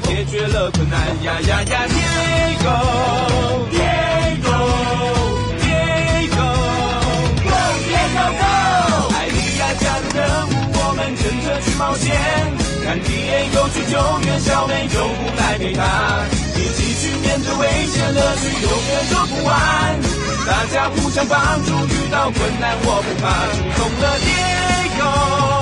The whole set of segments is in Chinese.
解决了困难呀呀呀！Diego，Diego，Diego，Go，Diego，Go！艾利亚家的任务，我们跟着去冒险，看 Diego 去救援小美，救护来陪他，一起去面对危险，乐趣永远说不完。大家互相帮助，遇到困难我不怕，出动了 Diego，Diego，Diego，Go Diego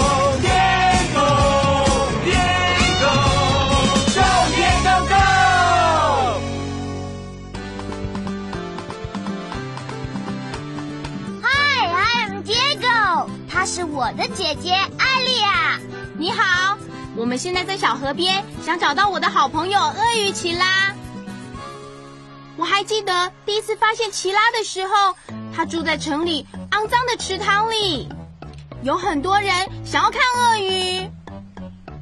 她是我的姐姐艾丽亚。你好，我们现在在小河边，想找到我的好朋友鳄鱼奇拉。我还记得第一次发现奇拉的时候，它住在城里肮脏的池塘里，有很多人想要看鳄鱼。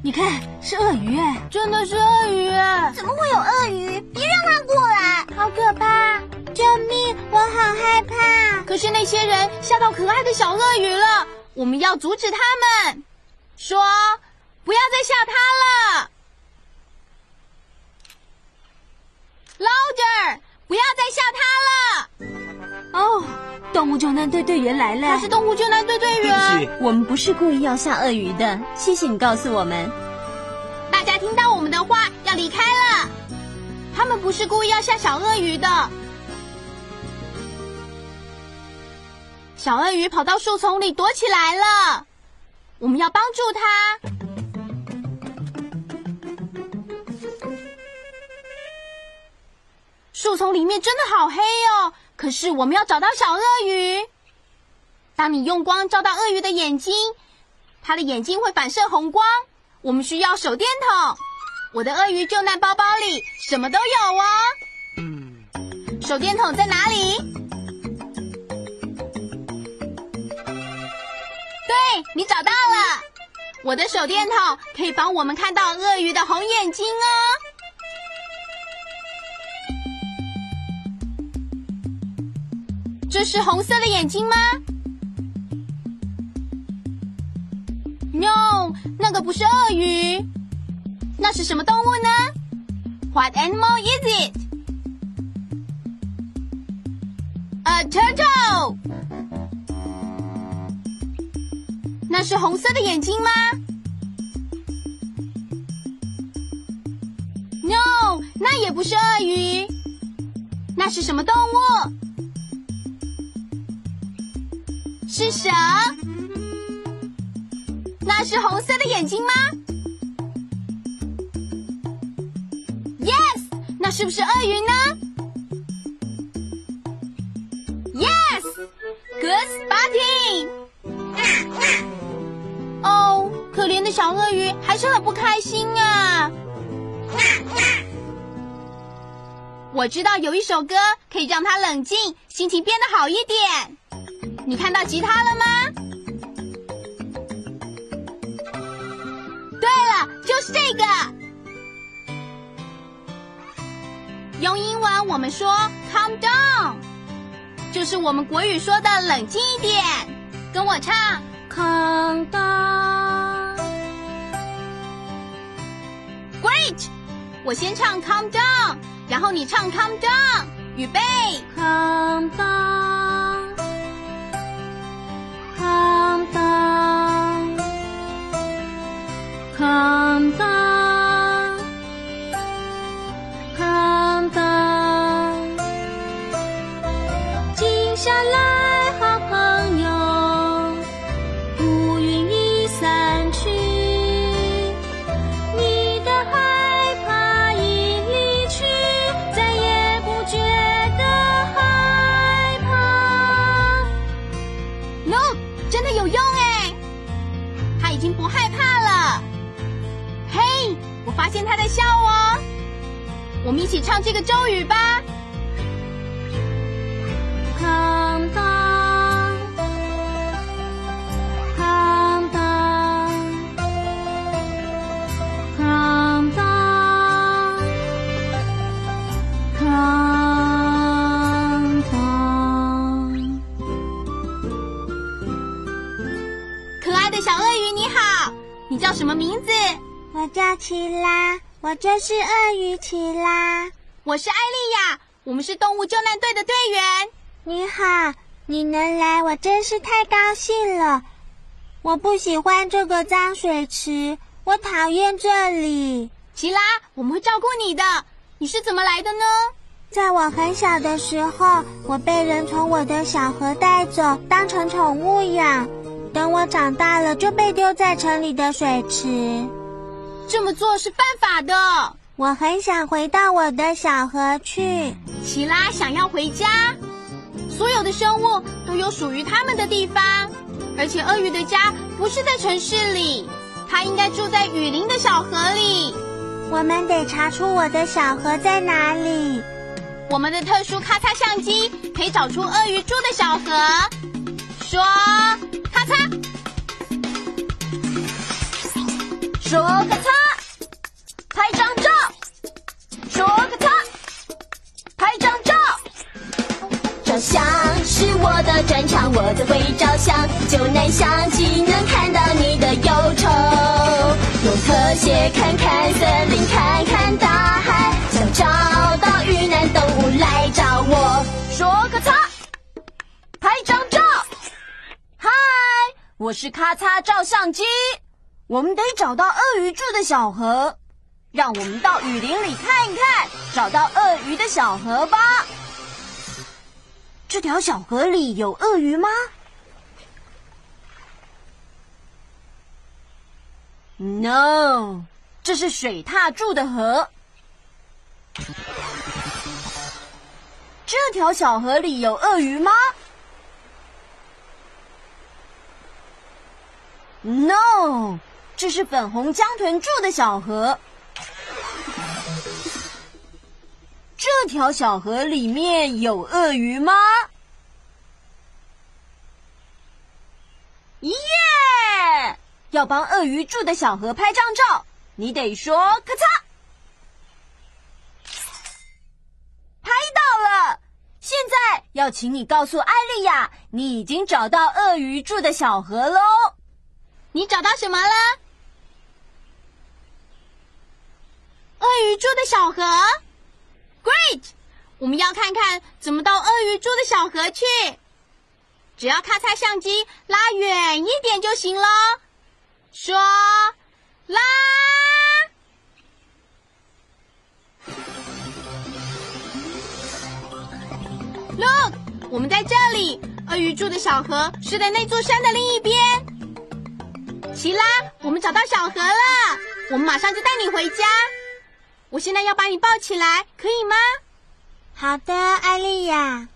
你看，是鳄鱼哎，真的是鳄鱼哎！怎么会有鳄鱼？别让它过来，好可怕！救命，我好害怕。可是那些人吓到可爱的小鳄鱼了，我们要阻止他们，说不要再吓他了。Louder！不要再吓他了！哦，动物救难队队员来了。他是动物救难队队员。我们不是故意要吓鳄鱼的，谢谢你告诉我们。大家听到我们的话，要离开了。他们不是故意要吓小鳄鱼的。小鳄鱼跑到树丛里躲起来了，我们要帮助它。树丛里面真的好黑哦，可是我们要找到小鳄鱼。当你用光照到鳄鱼的眼睛，它的眼睛会反射红光。我们需要手电筒。我的鳄鱼救难包包里什么都有哦。手电筒在哪里？对，你找到了。我的手电筒可以帮我们看到鳄鱼的红眼睛哦。这是红色的眼睛吗？No，那个不是鳄鱼，那是什么动物呢？What animal is it? A turtle。那是红色的眼睛吗？No，那也不是鳄鱼，那是什么动物？是蛇？那是红色的眼睛吗？Yes，那是不是鳄鱼呢小鳄鱼还是很不开心啊。我知道有一首歌可以让它冷静，心情变得好一点。你看到吉他了吗？对了，就是这个。用英文我们说 “calm down”，就是我们国语说的“冷静一点”。跟我唱 “calm down”。Great！我先唱 “calm down”，然后你唱 “calm down”。预备，calm down。Calm down, calm down, calm down。静下来，在笑哦。我们一起唱这个咒语吧。康当，康当，康当，康当。可爱的小鳄鱼，你好，你叫什么名字？我叫奇拉，我就是鳄鱼奇拉。我是艾丽亚，我们是动物救难队的队员。你好，你能来，我真是太高兴了。我不喜欢这个脏水池，我讨厌这里。奇拉，我们会照顾你的。你是怎么来的呢？在我很小的时候，我被人从我的小河带走，当成宠物养。等我长大了，就被丢在城里的水池。这么做是犯法的。我很想回到我的小河去。奇拉想要回家。所有的生物都有属于它们的地方，而且鳄鱼的家不是在城市里，它应该住在雨林的小河里。我们得查出我的小河在哪里。我们的特殊咔嚓相机可以找出鳄鱼住的小河。说说咔嚓，拍张照。说咔嚓，拍张照。照相是我的专长，我最会照相。就拿相机能看到你的忧愁，用特写看看森林，看看大海，想找到遇难动物来找我。说咔嚓，拍张照。嗨，我是咔嚓照相机。我们得找到鳄鱼住的小河，让我们到雨林里看一看，找到鳄鱼的小河吧。这条小河里有鳄鱼吗？No，这是水獭住的河。这条小河里有鳄鱼吗？No，这是粉红江豚住的小河。这条小河里面有鳄鱼吗？耶！要帮鳄鱼住的小河拍张照，你得说咔嚓，拍到了。现在要请你告诉艾丽亚，你已经找到鳄鱼住的小河喽。你找到什么了？鳄鱼住的小河。Great！我们要看看怎么到鳄鱼住的小河去。只要咔嚓相机拉远一点就行了。说，拉。Look，我们在这里。鳄鱼住的小河是在那座山的另一边。奇拉，我们找到小河了。我们马上就带你回家。我现在要把你抱起来，可以吗？好的，艾丽亚。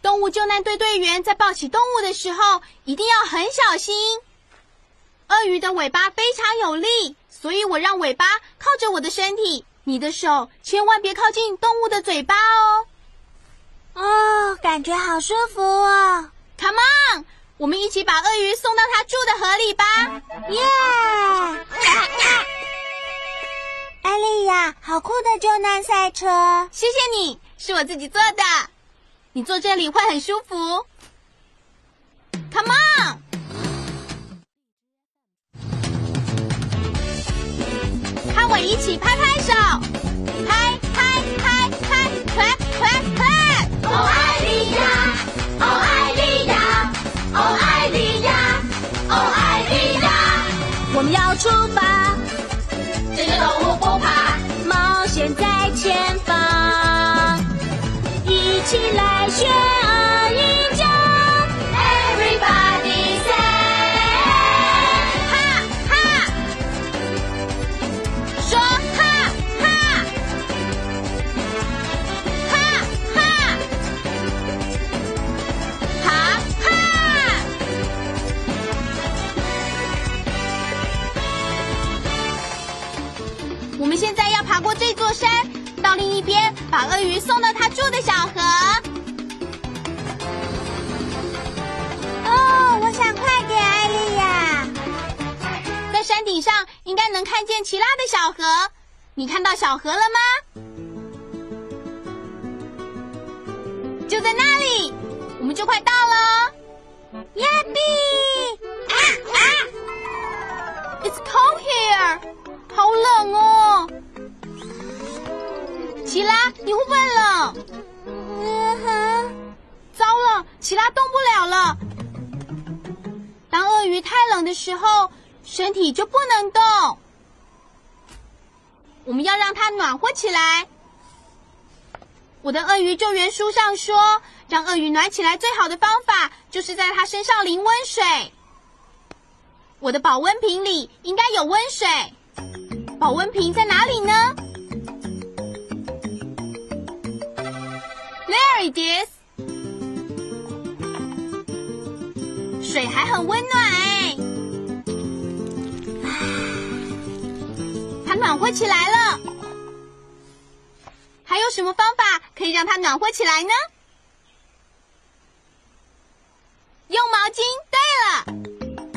动物救难队队员在抱起动物的时候一定要很小心。鳄鱼的尾巴非常有力，所以我让尾巴靠着我的身体，你的手千万别靠近动物的嘴巴哦。哦，感觉好舒服哦！Come on，我们一起把鳄鱼送到它住的河里吧！耶！艾丽亚，好酷的救难赛车！谢谢你，是我自己做的。你坐这里会很舒服。Come on，和我一起拍，拍学鳄鱼叫。Everybody say，哈哈，说哈哈，哈哈，哈哈。我们现在要爬过这座山，到另一边把鳄鱼送到它住的小河。山顶上应该能看见奇拉的小河，你看到小河了吗？就在那里，我们就快到了。耶比！啊啊！It's cold here，好冷哦。奇拉，你会不会冷？嗯哼。糟了，奇拉动不了了。当鳄鱼太冷的时候，身体就不能动。我们要让它暖和起来。我的鳄鱼救援书上说，让鳄鱼暖起来最好的方法，就是在它身上淋温水。我的保温瓶里应该有温水，保温瓶在哪里呢？There it is。水还很温暖哎，暖和起来了。还有什么方法可以让它暖和起来呢？用毛巾。对了，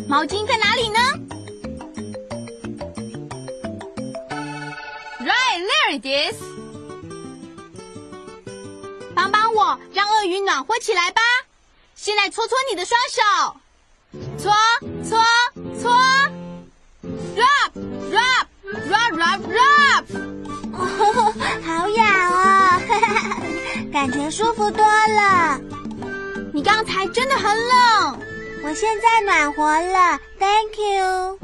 毛巾在哪里呢？Right there it is。帮帮我，让鳄鱼暖和起来吧！现在搓搓你的双手，搓搓搓 rub。哦，好痒哦，感觉舒服多了。你刚才真的很冷，我现在暖和了，Thank you。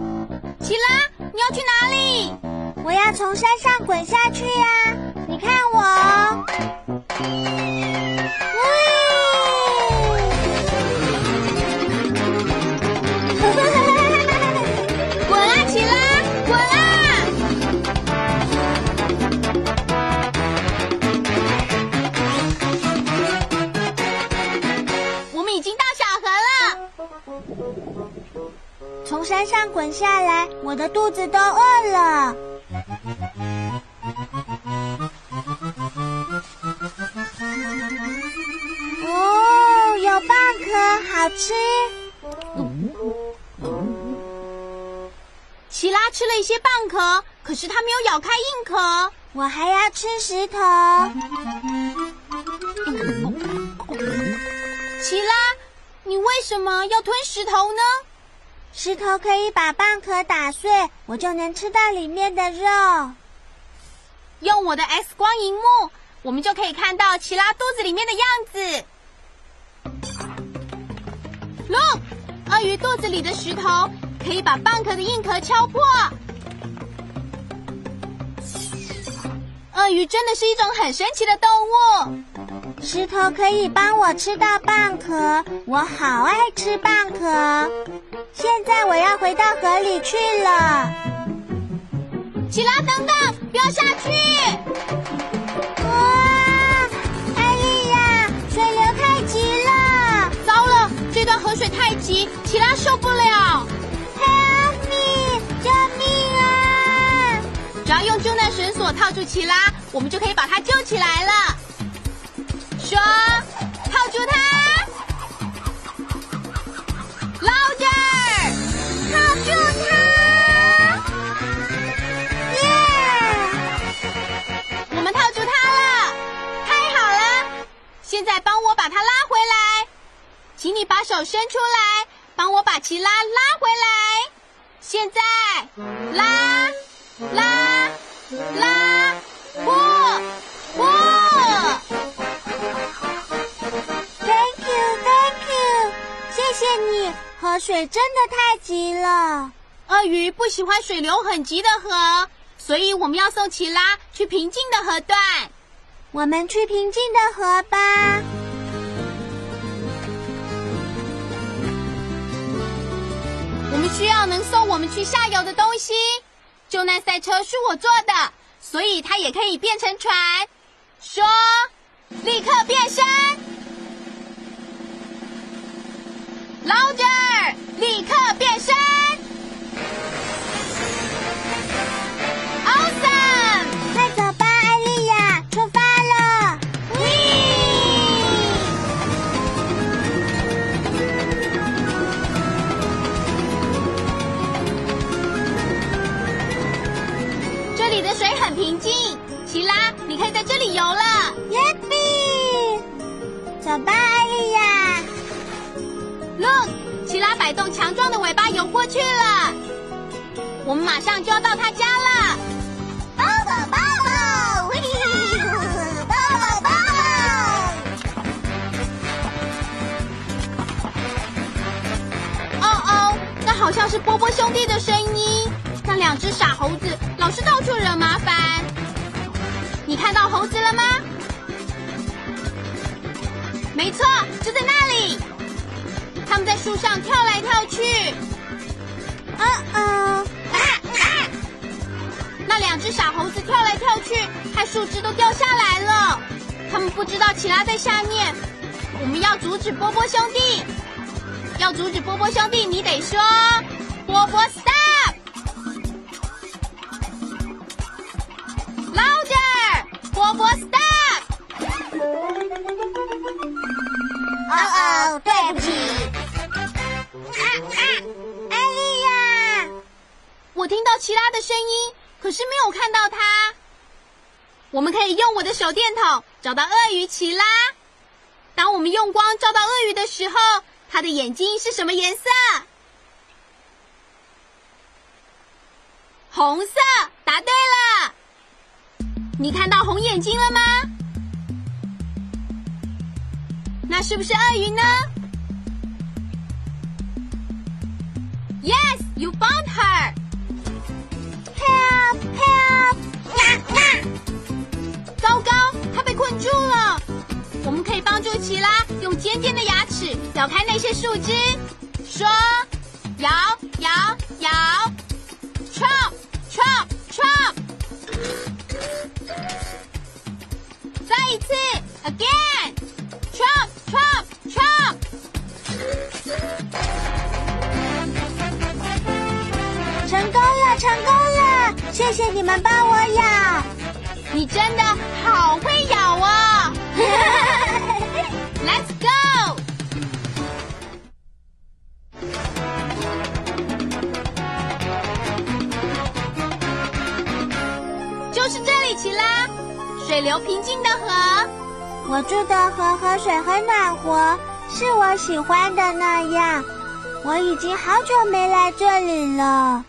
奇拉，你要去哪里？我要从山上滚下去呀！你看我。山上滚下来，我的肚子都饿了。哦，有蚌壳，好吃。奇拉吃了一些蚌壳，可是他没有咬开硬壳。我还要吃石头。奇拉，你为什么要吞石头呢？石头可以把蚌壳打碎，我就能吃到里面的肉。用我的 X 光荧幕，我们就可以看到奇拉肚子里面的样子。Look，鳄鱼肚子里的石头可以把蚌壳的硬壳敲破。鳄鱼真的是一种很神奇的动物。石头可以帮我吃到蚌壳，我好爱吃蚌壳。现在我要回到河里去了。奇拉，等等，不要下去！哇，艾丽亚，水流太急了！糟了，这段河水太急，奇拉受不了。用救难绳索套住奇拉我们就可以把他救起来了。说套住他老这儿套住他耶我们套住他了。太好了现在帮我把他拉回来。请你把手伸出来帮我把奇拉拉回来。现在拉拉。拉，破，破。Thank you, thank you，谢谢你。河水真的太急了。鳄鱼不喜欢水流很急的河，所以我们要送奇拉去平静的河段。我们去平静的河吧。我们需要能送我们去下游的东西。救难赛车是我做的，所以它也可以变成船。说，立刻变身，，Loser，，立刻变身平静，奇拉，你可以在这里游了。耶比，走吧，艾丽亚。Look，奇拉摆动强壮的尾巴游过去了。我们马上就要到他家了。抱抱抱抱，嘿抱抱抱抱。哦哦，那好像是波波兄弟的声音。那两只傻猴子老是到处惹麻烦。你看到猴子了吗？没错，就在那里。他们在树上跳来跳去。啊啊，那两只傻猴子跳来跳去，害树枝都掉下来了。他们不知道奇拉在下面。我们要阻止波波兄弟。要阻止波波兄弟，你得说波波 stop。对不起。艾丽亚，我听到奇拉的声音，可是没有看到他。我们可以用我的手电筒找到鳄鱼奇拉。当我们用光照到鳄鱼的时候，它的眼睛是什么颜色？红色，答对了。你看到红眼睛了吗？那是不是鳄鱼呢？Yes, you found her. Help, help! 糟糕，它被困住了。我们可以帮助奇拉用尖尖的牙齿咬开那些树枝，说、咬、咬、咬，chop, chop, chop. 再一次，again. 谢谢你们帮我咬。你真的好会咬哦！Let's go。就是这里，奇拉，水流平静的河。我住的河河水很暖和，是我喜欢的那样。我已经好久没来这里了，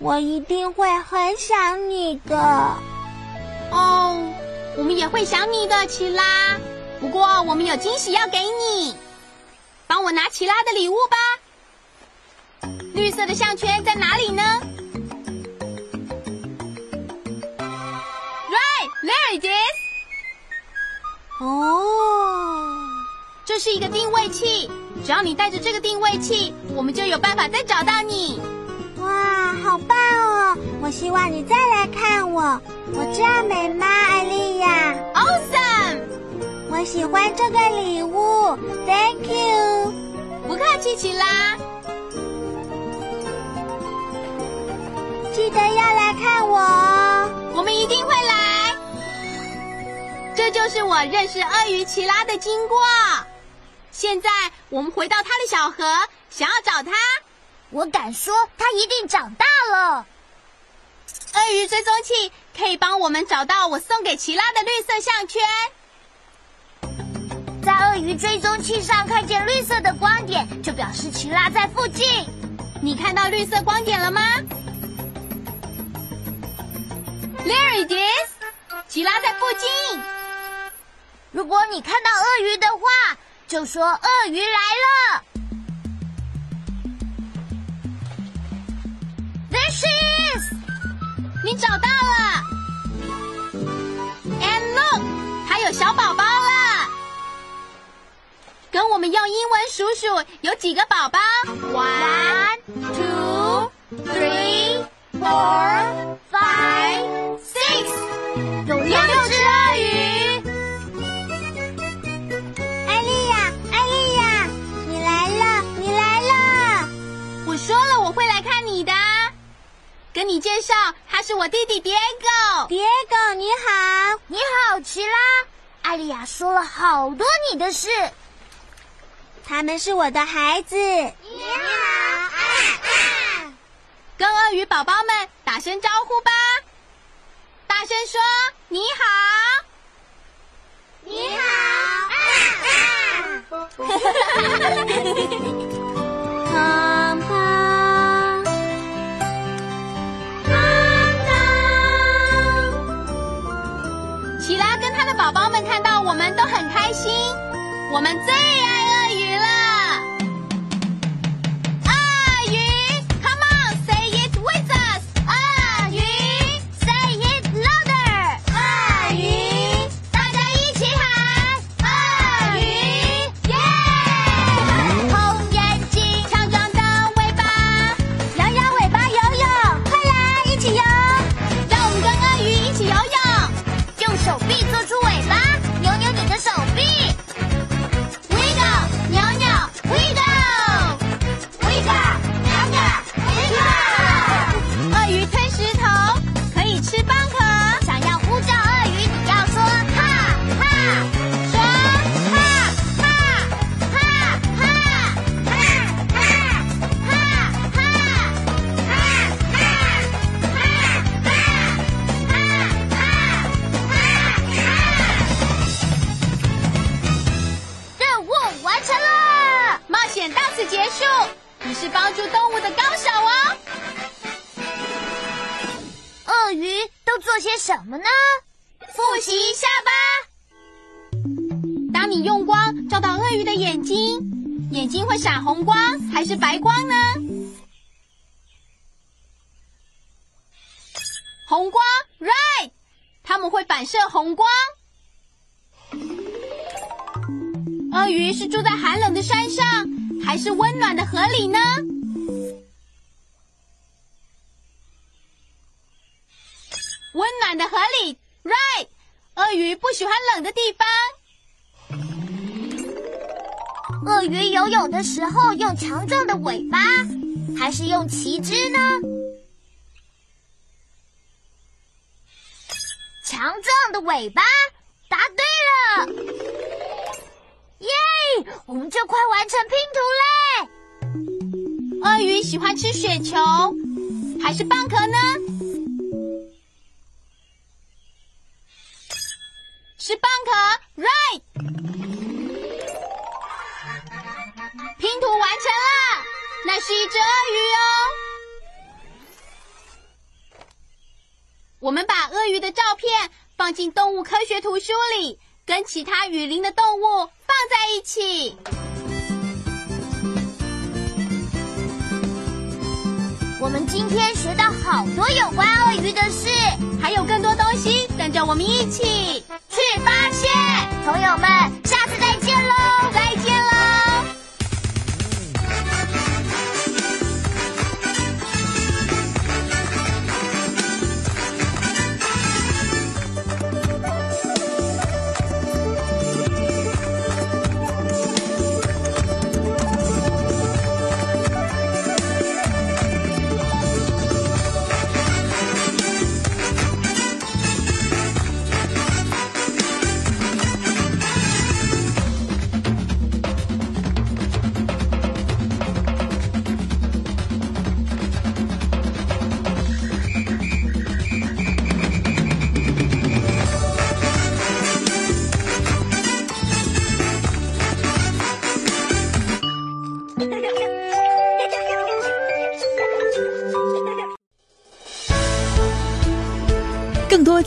我一定会很想你的。哦，我们也会想你的，奇拉。不过我们有惊喜要给你，帮我拿奇拉的礼物吧。绿色的项圈在哪里呢？Right, there it is。哦，这是一个定位器，只要你带着这个定位器，我们就有办法再找到你。哇，好棒哦！我希望你再来看我。我这样美吗，艾丽亚？Awesome！我喜欢这个礼物，Thank you。不客气，奇拉。记得要来看我哦。我们一定会来。这就是我认识鳄鱼奇拉的经过。现在我们回到他的小河，想要找他。我敢说，他一定长大了。鳄鱼追踪器可以帮我们找到我送给奇拉的绿色项圈。在鳄鱼追踪器上看见绿色的光点，就表示奇拉在附近。你看到绿色光点了吗？There it is，奇拉在附近。如果你看到鳄鱼的话，就说鳄鱼来了。找到了，And look，它有小宝宝了。跟我们用英文数数有几个宝宝？One, two, three, four, five, six。有六只鳄鱼。艾丽亚，艾丽亚，你来了，你来了！我说了我会来看你的。跟你介绍，他是我弟弟 Diego。蝶狗你好，你好，奇拉。艾丽亚说了好多你的事。他们是我的孩子。你好，跟鳄鱼宝宝们打声招呼吧。大声说你好，你好，胖胖，宝宝们看到我们都很开心，我们最爱温暖的河里呢？温暖的河里，right。鳄鱼不喜欢冷的地方。鳄鱼游泳的时候用强壮的尾巴，还是用旗帜呢？强壮的尾巴，答对了！我们就快完成拼图嘞！鳄鱼喜欢吃雪球，还是蚌壳呢？是蚌壳，right。拼图完成了，那是一只鳄鱼哦。我们把鳄鱼的照片放进动物科学图书里，跟其他雨林的动物放在一起。我们今天学到好多有关鳄鱼的事，还有更多东西等着我们一起去发现。朋友们，下